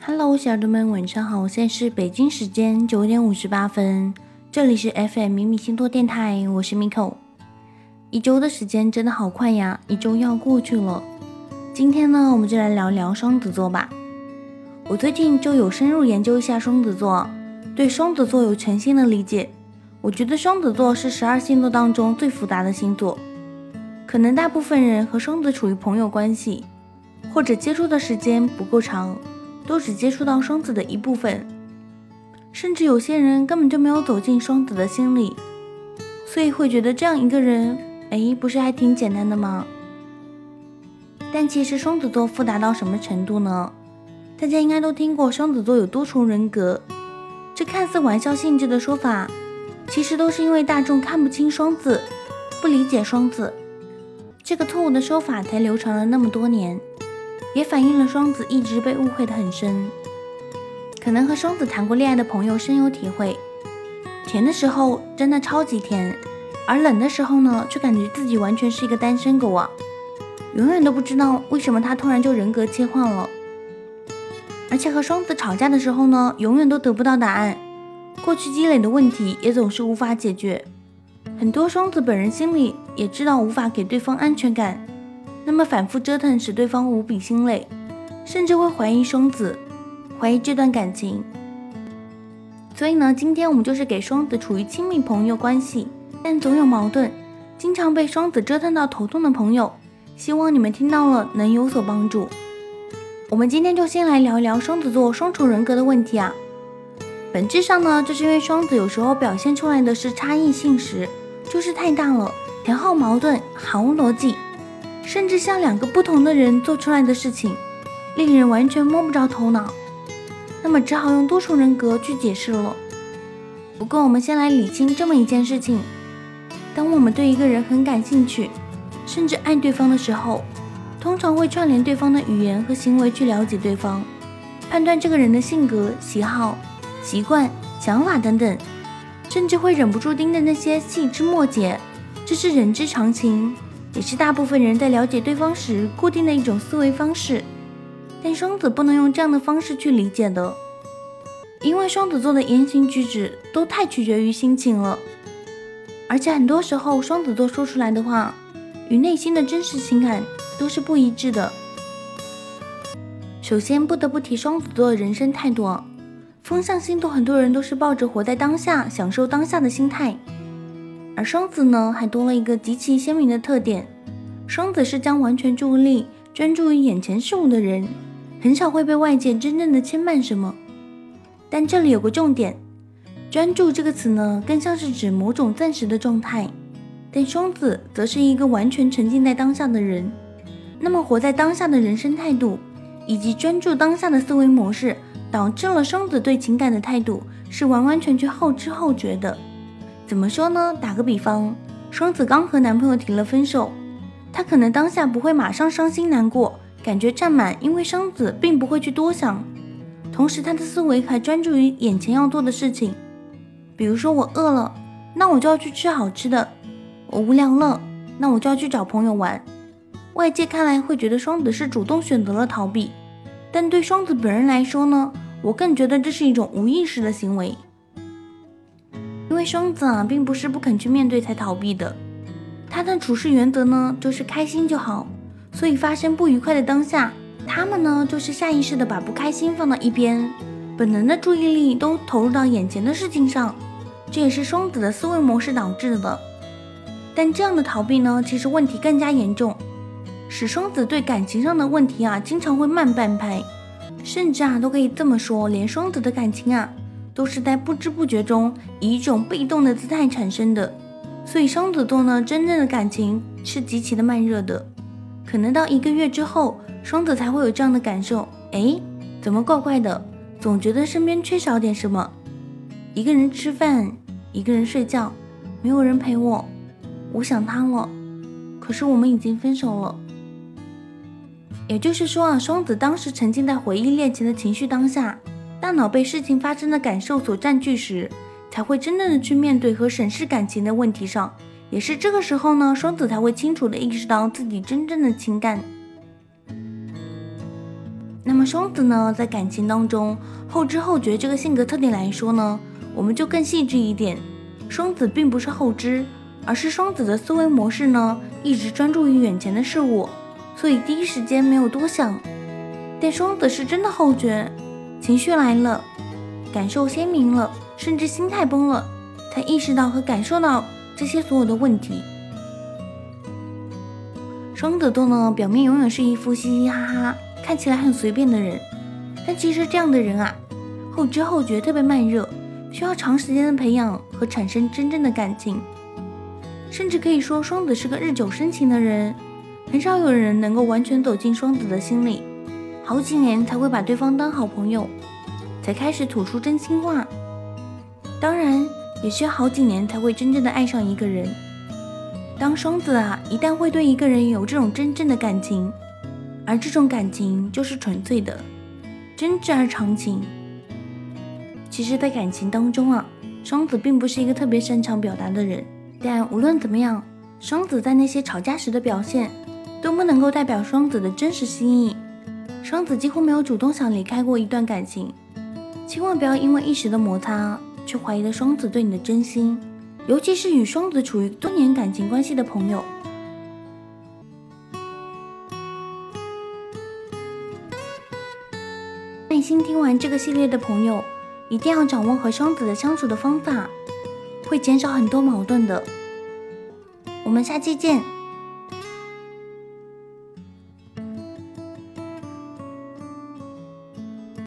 Hello，小耳朵们，晚上好！现在是北京时间九点五十八分，这里是 FM 迷米星座电台，我是 Miko。一周的时间真的好快呀，一周要过去了。今天呢，我们就来聊聊双子座吧。我最近就有深入研究一下双子座，对双子座有全新的理解。我觉得双子座是十二星座当中最复杂的星座，可能大部分人和双子处于朋友关系，或者接触的时间不够长。都只接触到双子的一部分，甚至有些人根本就没有走进双子的心里，所以会觉得这样一个人，哎，不是还挺简单的吗？但其实双子座复杂到什么程度呢？大家应该都听过双子座有多重人格，这看似玩笑性质的说法，其实都是因为大众看不清双子，不理解双子，这个错误的说法才流传了那么多年。也反映了双子一直被误会的很深，可能和双子谈过恋爱的朋友深有体会。甜的时候真的超级甜，而冷的时候呢，却感觉自己完全是一个单身狗啊，永远都不知道为什么他突然就人格切换了。而且和双子吵架的时候呢，永远都得不到答案，过去积累的问题也总是无法解决。很多双子本人心里也知道无法给对方安全感。那么反复折腾使对方无比心累，甚至会怀疑双子，怀疑这段感情。所以呢，今天我们就是给双子处于亲密朋友关系，但总有矛盾，经常被双子折腾到头痛的朋友，希望你们听到了能有所帮助。我们今天就先来聊一聊双子座双重人格的问题啊。本质上呢，就是因为双子有时候表现出来的是差异性时，就是太大了，前后矛盾，毫无逻辑。甚至像两个不同的人做出来的事情，令人完全摸不着头脑。那么只好用多重人格去解释了。不过我们先来理清这么一件事情：当我们对一个人很感兴趣，甚至爱对方的时候，通常会串联对方的语言和行为去了解对方，判断这个人的性格、喜好、习惯、想法等等，甚至会忍不住盯着那些细枝末节。这是人之常情。也是大部分人在了解对方时固定的一种思维方式，但双子不能用这样的方式去理解的，因为双子座的言行举止都太取决于心情了，而且很多时候双子座说出来的话与内心的真实情感都是不一致的。首先不得不提双子座的人生态度，风象星座很多人都是抱着活在当下、享受当下的心态。而双子呢，还多了一个极其鲜明的特点：双子是将完全注意力专注于眼前事物的人，很少会被外界真正的牵绊什么。但这里有个重点，专注这个词呢，更像是指某种暂时的状态，但双子则是一个完全沉浸在当下的人。那么，活在当下的人生态度，以及专注当下的思维模式，导致了双子对情感的态度是完完全全后知后觉的。怎么说呢？打个比方，双子刚和男朋友提了分手，他可能当下不会马上伤心难过，感觉占满，因为双子并不会去多想，同时他的思维还专注于眼前要做的事情。比如说我饿了，那我就要去吃好吃的；我无聊了，那我就要去找朋友玩。外界看来会觉得双子是主动选择了逃避，但对双子本人来说呢，我更觉得这是一种无意识的行为。因为双子啊，并不是不肯去面对才逃避的，他的处事原则呢，就是开心就好。所以发生不愉快的当下，他们呢，就是下意识的把不开心放到一边，本能的注意力都投入到眼前的事情上，这也是双子的思维模式导致的。但这样的逃避呢，其实问题更加严重，使双子对感情上的问题啊，经常会慢半拍，甚至啊，都可以这么说，连双子的感情啊。都是在不知不觉中以一种被动的姿态产生的，所以双子座呢，真正的感情是极其的慢热的，可能到一个月之后，双子才会有这样的感受。哎，怎么怪怪的？总觉得身边缺少点什么。一个人吃饭，一个人睡觉，没有人陪我，我想他了。可是我们已经分手了。也就是说啊，双子当时沉浸在回忆恋情的情绪当下。大脑被事情发生的感受所占据时，才会真正的去面对和审视感情的问题上。也是这个时候呢，双子才会清楚的意识到自己真正的情感。那么双子呢，在感情当中后知后觉这个性格特点来说呢，我们就更细致一点。双子并不是后知，而是双子的思维模式呢，一直专注于眼前的事物，所以第一时间没有多想。但双子是真的后觉，情绪来了，感受鲜明了，甚至心态崩了，才意识到和感受到这些所有的问题。双子座呢，表面永远是一副嘻嘻哈哈，看起来很随便的人，但其实这样的人啊，后知后觉特别慢热，需要长时间的培养和产生真正的感情，甚至可以说双子是个日久生情的人，很少有人能够完全走进双子的心里，好几年才会把对方当好朋友，才开始吐出真心话，当然也需要好几年才会真正的爱上一个人。当双子啊，一旦会对一个人有这种真正的感情，而这种感情就是纯粹的、真挚而长情。其实，在感情当中啊，双子并不是一个特别擅长表达的人。但无论怎么样，双子在那些吵架时的表现，都不能够代表双子的真实心意。双子几乎没有主动想离开过一段感情。千万不要因为一时的摩擦，去怀疑了双子对你的真心。尤其是与双子处于多年感情关系的朋友，耐心听完这个系列的朋友，一定要掌握和双子的相处的方法，会减少很多矛盾的。我们下期见。